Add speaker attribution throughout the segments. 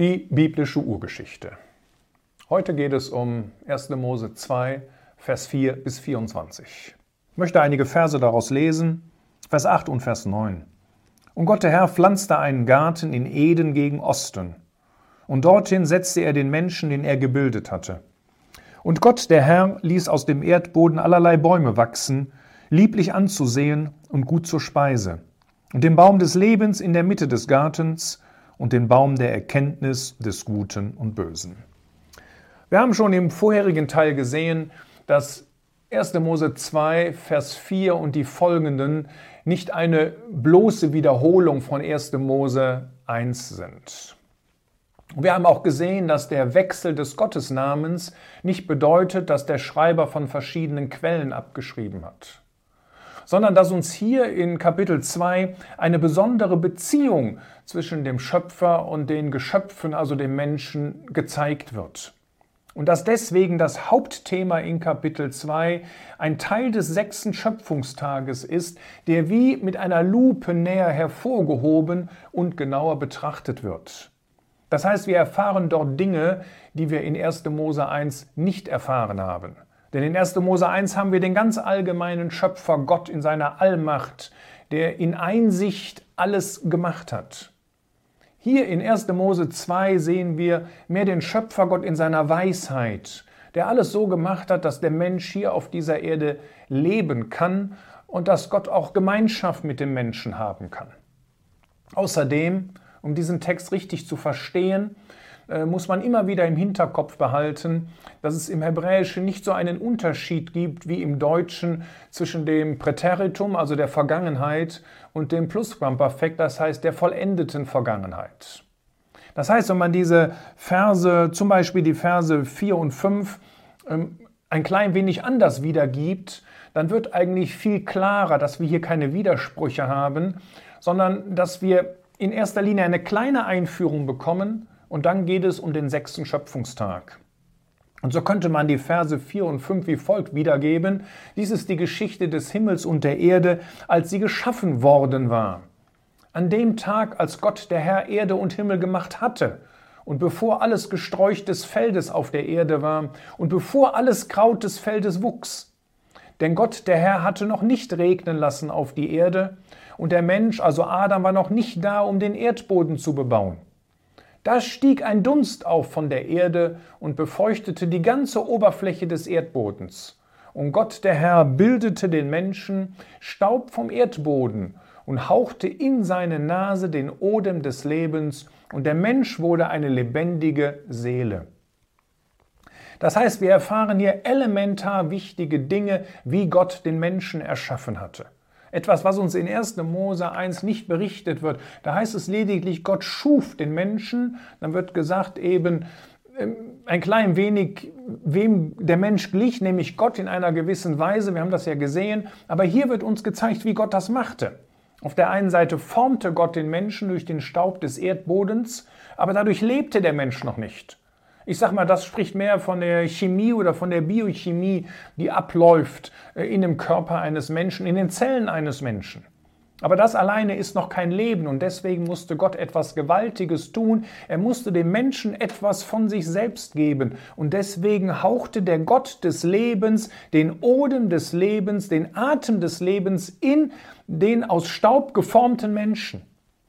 Speaker 1: Die biblische Urgeschichte. Heute geht es um 1. Mose 2, Vers 4 bis 24. Ich möchte einige Verse daraus lesen, Vers 8 und Vers 9. Und Gott der Herr pflanzte einen Garten in Eden gegen Osten, und dorthin setzte er den Menschen, den er gebildet hatte. Und Gott der Herr ließ aus dem Erdboden allerlei Bäume wachsen, lieblich anzusehen und gut zur Speise, und den Baum des Lebens in der Mitte des Gartens, und den Baum der Erkenntnis des Guten und Bösen. Wir haben schon im vorherigen Teil gesehen, dass 1. Mose 2, Vers 4 und die folgenden nicht eine bloße Wiederholung von 1. Mose 1 sind. Wir haben auch gesehen, dass der Wechsel des Gottesnamens nicht bedeutet, dass der Schreiber von verschiedenen Quellen abgeschrieben hat sondern dass uns hier in Kapitel 2 eine besondere Beziehung zwischen dem Schöpfer und den Geschöpfen, also dem Menschen, gezeigt wird. Und dass deswegen das Hauptthema in Kapitel 2 ein Teil des sechsten Schöpfungstages ist, der wie mit einer Lupe näher hervorgehoben und genauer betrachtet wird. Das heißt, wir erfahren dort Dinge, die wir in 1. Mose 1 nicht erfahren haben. Denn in 1. Mose 1 haben wir den ganz allgemeinen Schöpfer Gott in seiner Allmacht, der in Einsicht alles gemacht hat. Hier in 1. Mose 2 sehen wir mehr den Schöpfer Gott in seiner Weisheit, der alles so gemacht hat, dass der Mensch hier auf dieser Erde leben kann und dass Gott auch Gemeinschaft mit dem Menschen haben kann. Außerdem, um diesen Text richtig zu verstehen, muss man immer wieder im Hinterkopf behalten, dass es im Hebräischen nicht so einen Unterschied gibt wie im Deutschen zwischen dem Präteritum, also der Vergangenheit, und dem Plusquamperfekt, das heißt der vollendeten Vergangenheit. Das heißt, wenn man diese Verse, zum Beispiel die Verse 4 und 5, ähm, ein klein wenig anders wiedergibt, dann wird eigentlich viel klarer, dass wir hier keine Widersprüche haben, sondern dass wir in erster Linie eine kleine Einführung bekommen und dann geht es um den sechsten Schöpfungstag. Und so könnte man die Verse 4 und 5 wie folgt wiedergeben. Dies ist die Geschichte des Himmels und der Erde, als sie geschaffen worden war. An dem Tag, als Gott der Herr Erde und Himmel gemacht hatte, und bevor alles Gesträuch des Feldes auf der Erde war, und bevor alles Kraut des Feldes wuchs. Denn Gott der Herr hatte noch nicht regnen lassen auf die Erde, und der Mensch, also Adam, war noch nicht da, um den Erdboden zu bebauen. Da stieg ein Dunst auf von der Erde und befeuchtete die ganze Oberfläche des Erdbodens. Und Gott der Herr bildete den Menschen Staub vom Erdboden und hauchte in seine Nase den Odem des Lebens, und der Mensch wurde eine lebendige Seele. Das heißt, wir erfahren hier elementar wichtige Dinge, wie Gott den Menschen erschaffen hatte. Etwas, was uns in 1. Mose 1 nicht berichtet wird. Da heißt es lediglich, Gott schuf den Menschen. Dann wird gesagt eben ähm, ein klein wenig, wem der Mensch glich, nämlich Gott in einer gewissen Weise. Wir haben das ja gesehen. Aber hier wird uns gezeigt, wie Gott das machte. Auf der einen Seite formte Gott den Menschen durch den Staub des Erdbodens, aber dadurch lebte der Mensch noch nicht. Ich sag mal, das spricht mehr von der Chemie oder von der Biochemie, die abläuft äh, in dem Körper eines Menschen, in den Zellen eines Menschen. Aber das alleine ist noch kein Leben und deswegen musste Gott etwas Gewaltiges tun. Er musste dem Menschen etwas von sich selbst geben und deswegen hauchte der Gott des Lebens den Odem des Lebens, den Atem des Lebens in den aus Staub geformten Menschen.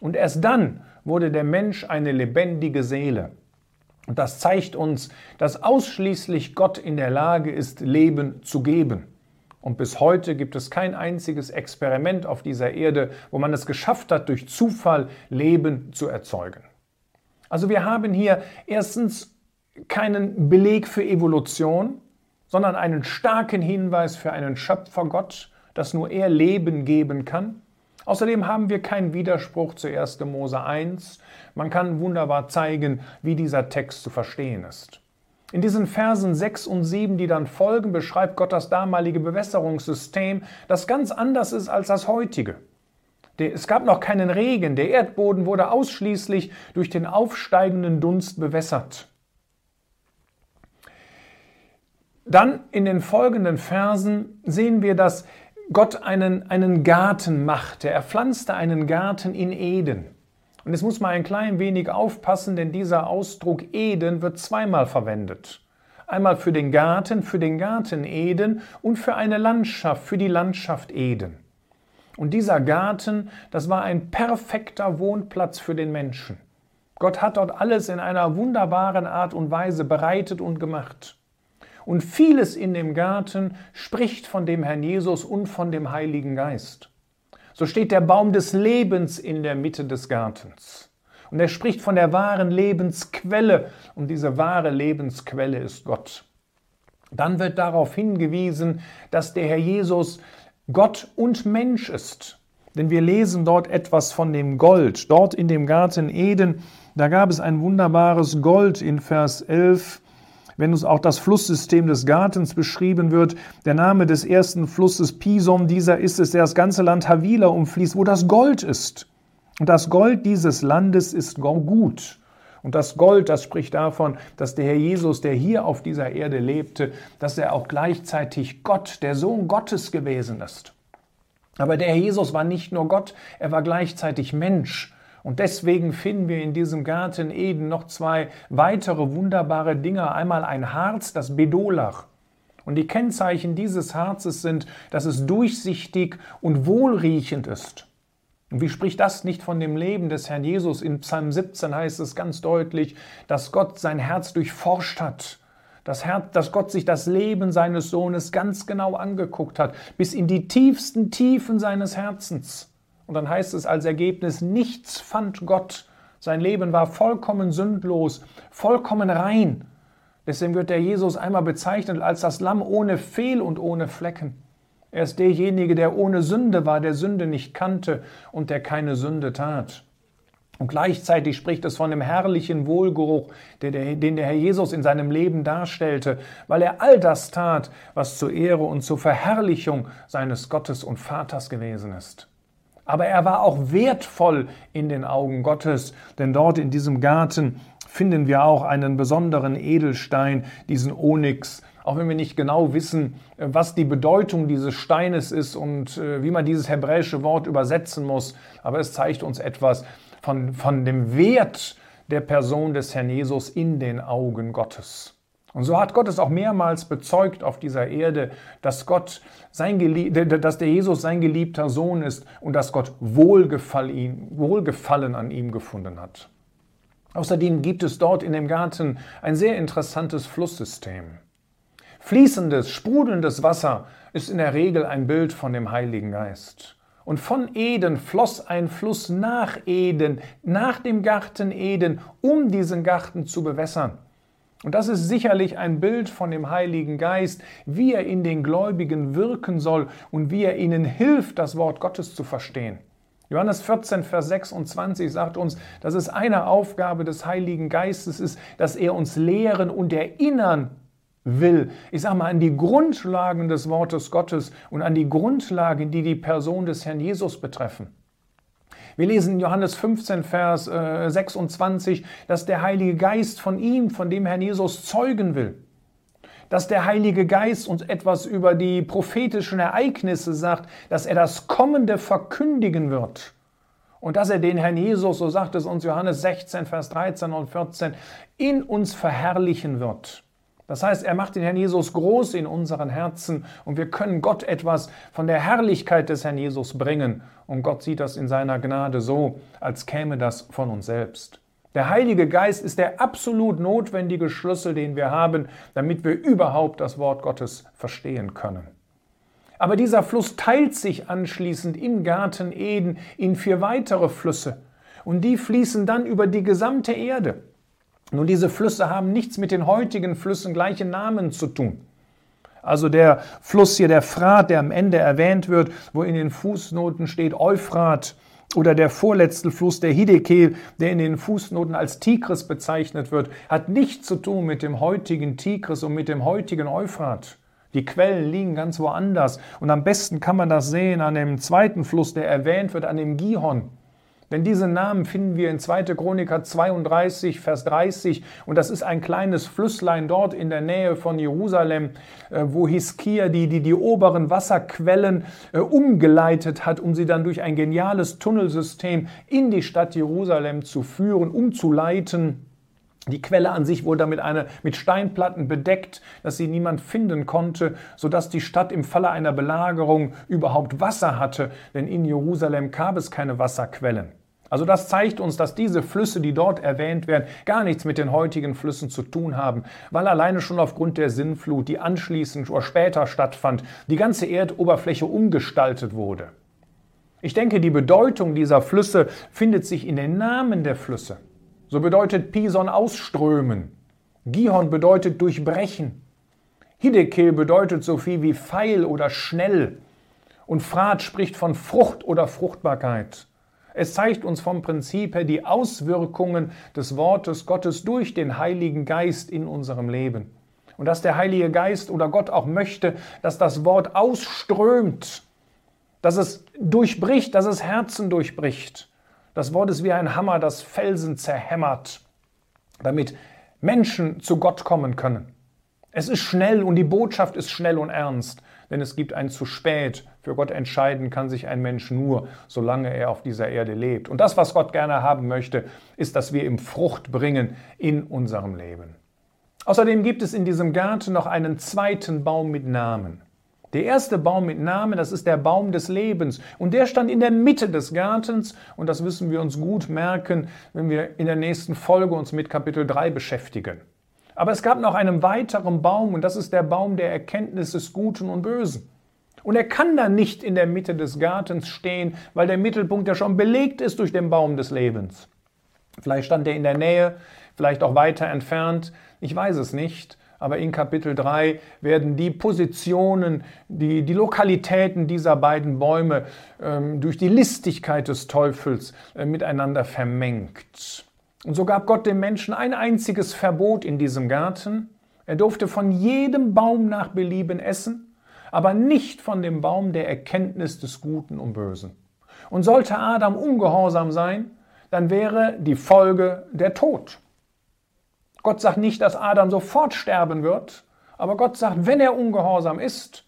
Speaker 1: Und erst dann wurde der Mensch eine lebendige Seele. Und das zeigt uns, dass ausschließlich Gott in der Lage ist, Leben zu geben. Und bis heute gibt es kein einziges Experiment auf dieser Erde, wo man es geschafft hat, durch Zufall Leben zu erzeugen. Also wir haben hier erstens keinen Beleg für Evolution, sondern einen starken Hinweis für einen Schöpfergott, dass nur er Leben geben kann. Außerdem haben wir keinen Widerspruch zu 1. Mose 1. Man kann wunderbar zeigen, wie dieser Text zu verstehen ist. In diesen Versen 6 und 7, die dann folgen, beschreibt Gott das damalige Bewässerungssystem, das ganz anders ist als das heutige. Es gab noch keinen Regen, der Erdboden wurde ausschließlich durch den aufsteigenden Dunst bewässert. Dann in den folgenden Versen sehen wir, dass Gott einen, einen Garten machte. Er pflanzte einen Garten in Eden. Und es muss mal ein klein wenig aufpassen, denn dieser Ausdruck Eden wird zweimal verwendet. Einmal für den Garten, für den Garten Eden und für eine Landschaft, für die Landschaft Eden. Und dieser Garten, das war ein perfekter Wohnplatz für den Menschen. Gott hat dort alles in einer wunderbaren Art und Weise bereitet und gemacht. Und vieles in dem Garten spricht von dem Herrn Jesus und von dem Heiligen Geist. So steht der Baum des Lebens in der Mitte des Gartens. Und er spricht von der wahren Lebensquelle. Und diese wahre Lebensquelle ist Gott. Dann wird darauf hingewiesen, dass der Herr Jesus Gott und Mensch ist. Denn wir lesen dort etwas von dem Gold. Dort in dem Garten Eden, da gab es ein wunderbares Gold in Vers 11 wenn uns auch das Flusssystem des Gartens beschrieben wird, der Name des ersten Flusses Pison, dieser ist es, der das ganze Land Havila umfließt, wo das Gold ist. Und das Gold dieses Landes ist gut. Und das Gold, das spricht davon, dass der Herr Jesus, der hier auf dieser Erde lebte, dass er auch gleichzeitig Gott, der Sohn Gottes gewesen ist. Aber der Herr Jesus war nicht nur Gott, er war gleichzeitig Mensch. Und deswegen finden wir in diesem Garten Eden noch zwei weitere wunderbare Dinge. Einmal ein Harz, das Bedolach. Und die Kennzeichen dieses Harzes sind, dass es durchsichtig und wohlriechend ist. Und wie spricht das nicht von dem Leben des Herrn Jesus? In Psalm 17 heißt es ganz deutlich, dass Gott sein Herz durchforscht hat. Das Herz, dass Gott sich das Leben seines Sohnes ganz genau angeguckt hat, bis in die tiefsten Tiefen seines Herzens. Und dann heißt es als Ergebnis, nichts fand Gott. Sein Leben war vollkommen sündlos, vollkommen rein. Deswegen wird der Jesus einmal bezeichnet als das Lamm ohne Fehl und ohne Flecken. Er ist derjenige, der ohne Sünde war, der Sünde nicht kannte und der keine Sünde tat. Und gleichzeitig spricht es von dem herrlichen Wohlgeruch, den der Herr Jesus in seinem Leben darstellte, weil er all das tat, was zur Ehre und zur Verherrlichung seines Gottes und Vaters gewesen ist. Aber er war auch wertvoll in den Augen Gottes, denn dort in diesem Garten finden wir auch einen besonderen Edelstein, diesen Onyx. Auch wenn wir nicht genau wissen, was die Bedeutung dieses Steines ist und äh, wie man dieses hebräische Wort übersetzen muss, aber es zeigt uns etwas von, von dem Wert der Person des Herrn Jesus in den Augen Gottes. Und so hat Gott es auch mehrmals bezeugt auf dieser Erde, dass Gott sein dass der Jesus sein geliebter Sohn ist und dass Gott Wohlgefallen an ihm gefunden hat. Außerdem gibt es dort in dem Garten ein sehr interessantes Flusssystem. Fließendes, sprudelndes Wasser ist in der Regel ein Bild von dem Heiligen Geist. Und von Eden floss ein Fluss nach Eden, nach dem Garten Eden, um diesen Garten zu bewässern. Und das ist sicherlich ein Bild von dem Heiligen Geist, wie er in den Gläubigen wirken soll und wie er ihnen hilft, das Wort Gottes zu verstehen. Johannes 14, Vers 26 sagt uns, dass es eine Aufgabe des Heiligen Geistes ist, dass er uns lehren und erinnern will. Ich sage mal an die Grundlagen des Wortes Gottes und an die Grundlagen, die die Person des Herrn Jesus betreffen. Wir lesen in Johannes 15, Vers 26, äh, dass der Heilige Geist von ihm, von dem Herrn Jesus, zeugen will. Dass der Heilige Geist uns etwas über die prophetischen Ereignisse sagt, dass er das Kommende verkündigen wird. Und dass er den Herrn Jesus, so sagt es uns Johannes 16, Vers 13 und 14, in uns verherrlichen wird. Das heißt, er macht den Herrn Jesus groß in unseren Herzen und wir können Gott etwas von der Herrlichkeit des Herrn Jesus bringen. Und Gott sieht das in seiner Gnade so, als käme das von uns selbst. Der Heilige Geist ist der absolut notwendige Schlüssel, den wir haben, damit wir überhaupt das Wort Gottes verstehen können. Aber dieser Fluss teilt sich anschließend im Garten Eden in vier weitere Flüsse. Und die fließen dann über die gesamte Erde. Nun, diese Flüsse haben nichts mit den heutigen Flüssen gleichen Namen zu tun. Also der Fluss hier, der Frat, der am Ende erwähnt wird, wo in den Fußnoten steht Euphrat, oder der vorletzte Fluss, der Hiddekel, der in den Fußnoten als Tigris bezeichnet wird, hat nichts zu tun mit dem heutigen Tigris und mit dem heutigen Euphrat. Die Quellen liegen ganz woanders. Und am besten kann man das sehen an dem zweiten Fluss, der erwähnt wird, an dem Gihon. Denn diese Namen finden wir in 2. Chroniker 32, Vers 30. Und das ist ein kleines Flüsslein dort in der Nähe von Jerusalem, äh, wo Hiskia die, die, die oberen Wasserquellen äh, umgeleitet hat, um sie dann durch ein geniales Tunnelsystem in die Stadt Jerusalem zu führen, umzuleiten. Die Quelle an sich wurde damit eine, mit Steinplatten bedeckt, dass sie niemand finden konnte, sodass die Stadt im Falle einer Belagerung überhaupt Wasser hatte, denn in Jerusalem gab es keine Wasserquellen. Also das zeigt uns, dass diese Flüsse, die dort erwähnt werden, gar nichts mit den heutigen Flüssen zu tun haben, weil alleine schon aufgrund der Sinnflut, die anschließend oder später stattfand, die ganze Erdoberfläche umgestaltet wurde. Ich denke, die Bedeutung dieser Flüsse findet sich in den Namen der Flüsse. So bedeutet Pison ausströmen. Gihon bedeutet durchbrechen. Hiddekel bedeutet so viel wie Pfeil oder schnell. Und Frat spricht von Frucht oder Fruchtbarkeit. Es zeigt uns vom Prinzip her die Auswirkungen des Wortes Gottes durch den Heiligen Geist in unserem Leben. Und dass der Heilige Geist oder Gott auch möchte, dass das Wort ausströmt, dass es durchbricht, dass es Herzen durchbricht. Das Wort ist wie ein Hammer, das Felsen zerhämmert, damit Menschen zu Gott kommen können. Es ist schnell und die Botschaft ist schnell und ernst, denn es gibt ein zu spät. Für Gott entscheiden kann sich ein Mensch nur, solange er auf dieser Erde lebt. Und das, was Gott gerne haben möchte, ist, dass wir ihm Frucht bringen in unserem Leben. Außerdem gibt es in diesem Garten noch einen zweiten Baum mit Namen. Der erste Baum mit Namen, das ist der Baum des Lebens. Und der stand in der Mitte des Gartens. Und das müssen wir uns gut merken, wenn wir in der nächsten Folge uns mit Kapitel 3 beschäftigen. Aber es gab noch einen weiteren Baum und das ist der Baum der Erkenntnis des Guten und Bösen. Und er kann da nicht in der Mitte des Gartens stehen, weil der Mittelpunkt ja schon belegt ist durch den Baum des Lebens. Vielleicht stand er in der Nähe, vielleicht auch weiter entfernt, ich weiß es nicht. Aber in Kapitel 3 werden die Positionen, die, die Lokalitäten dieser beiden Bäume ähm, durch die Listigkeit des Teufels äh, miteinander vermengt. Und so gab Gott dem Menschen ein einziges Verbot in diesem Garten. Er durfte von jedem Baum nach Belieben essen, aber nicht von dem Baum der Erkenntnis des Guten und Bösen. Und sollte Adam ungehorsam sein, dann wäre die Folge der Tod. Gott sagt nicht, dass Adam sofort sterben wird, aber Gott sagt, wenn er ungehorsam ist,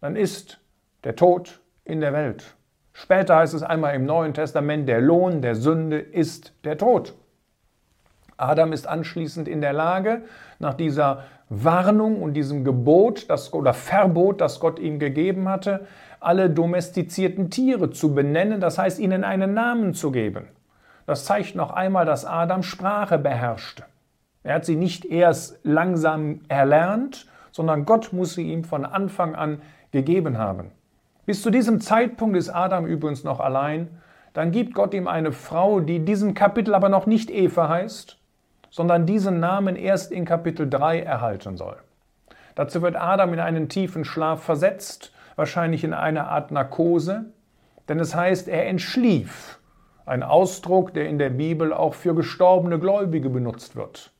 Speaker 1: dann ist der Tod in der Welt. Später heißt es einmal im Neuen Testament, der Lohn der Sünde ist der Tod. Adam ist anschließend in der Lage, nach dieser Warnung und diesem Gebot das, oder Verbot, das Gott ihm gegeben hatte, alle domestizierten Tiere zu benennen, das heißt ihnen einen Namen zu geben. Das zeigt noch einmal, dass Adam Sprache beherrschte. Er hat sie nicht erst langsam erlernt, sondern Gott muss sie ihm von Anfang an gegeben haben. Bis zu diesem Zeitpunkt ist Adam übrigens noch allein. Dann gibt Gott ihm eine Frau, die diesem Kapitel aber noch nicht Eva heißt, sondern diesen Namen erst in Kapitel 3 erhalten soll. Dazu wird Adam in einen tiefen Schlaf versetzt, wahrscheinlich in eine Art Narkose, denn es heißt, er entschlief. Ein Ausdruck, der in der Bibel auch für gestorbene Gläubige benutzt wird.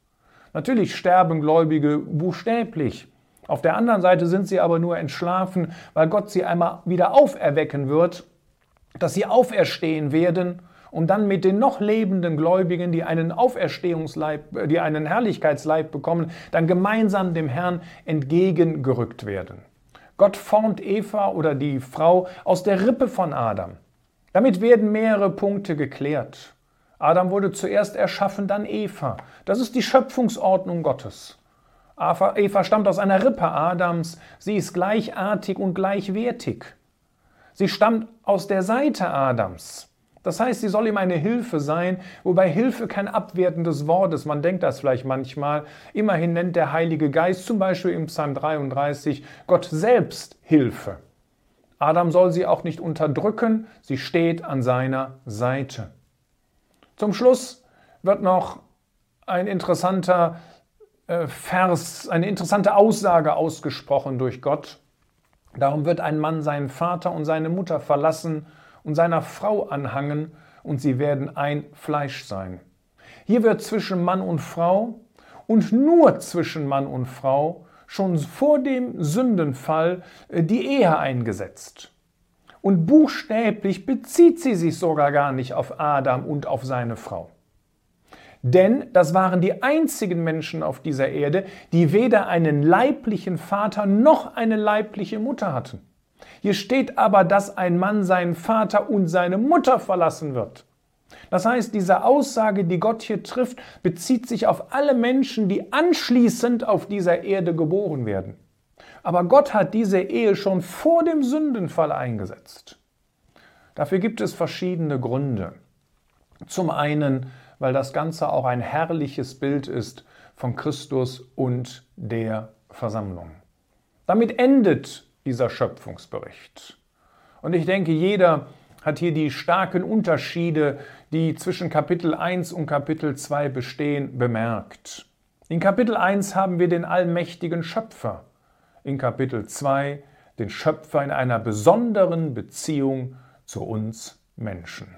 Speaker 1: Natürlich sterben Gläubige buchstäblich. Auf der anderen Seite sind sie aber nur entschlafen, weil Gott sie einmal wieder auferwecken wird, dass sie auferstehen werden und dann mit den noch lebenden Gläubigen, die einen Auferstehungsleib, äh, die einen Herrlichkeitsleib bekommen, dann gemeinsam dem Herrn entgegengerückt werden. Gott formt Eva oder die Frau aus der Rippe von Adam. Damit werden mehrere Punkte geklärt. Adam wurde zuerst erschaffen, dann Eva. Das ist die Schöpfungsordnung Gottes. Eva stammt aus einer Rippe Adams. Sie ist gleichartig und gleichwertig. Sie stammt aus der Seite Adams. Das heißt, sie soll ihm eine Hilfe sein, wobei Hilfe kein abwertendes Wort ist. Man denkt das vielleicht manchmal. Immerhin nennt der Heilige Geist zum Beispiel im Psalm 33 Gott selbst Hilfe. Adam soll sie auch nicht unterdrücken, sie steht an seiner Seite. Zum Schluss wird noch ein interessanter äh, Vers, eine interessante Aussage ausgesprochen durch Gott. Darum wird ein Mann seinen Vater und seine Mutter verlassen und seiner Frau anhangen, und sie werden ein Fleisch sein. Hier wird zwischen Mann und Frau und nur zwischen Mann und Frau schon vor dem Sündenfall äh, die Ehe eingesetzt. Und buchstäblich bezieht sie sich sogar gar nicht auf Adam und auf seine Frau. Denn das waren die einzigen Menschen auf dieser Erde, die weder einen leiblichen Vater noch eine leibliche Mutter hatten. Hier steht aber, dass ein Mann seinen Vater und seine Mutter verlassen wird. Das heißt, diese Aussage, die Gott hier trifft, bezieht sich auf alle Menschen, die anschließend auf dieser Erde geboren werden. Aber Gott hat diese Ehe schon vor dem Sündenfall eingesetzt. Dafür gibt es verschiedene Gründe. Zum einen, weil das Ganze auch ein herrliches Bild ist von Christus und der Versammlung. Damit endet dieser Schöpfungsbericht. Und ich denke, jeder hat hier die starken Unterschiede, die zwischen Kapitel 1 und Kapitel 2 bestehen, bemerkt. In Kapitel 1 haben wir den allmächtigen Schöpfer, in Kapitel 2 den Schöpfer in einer besonderen Beziehung zu uns Menschen.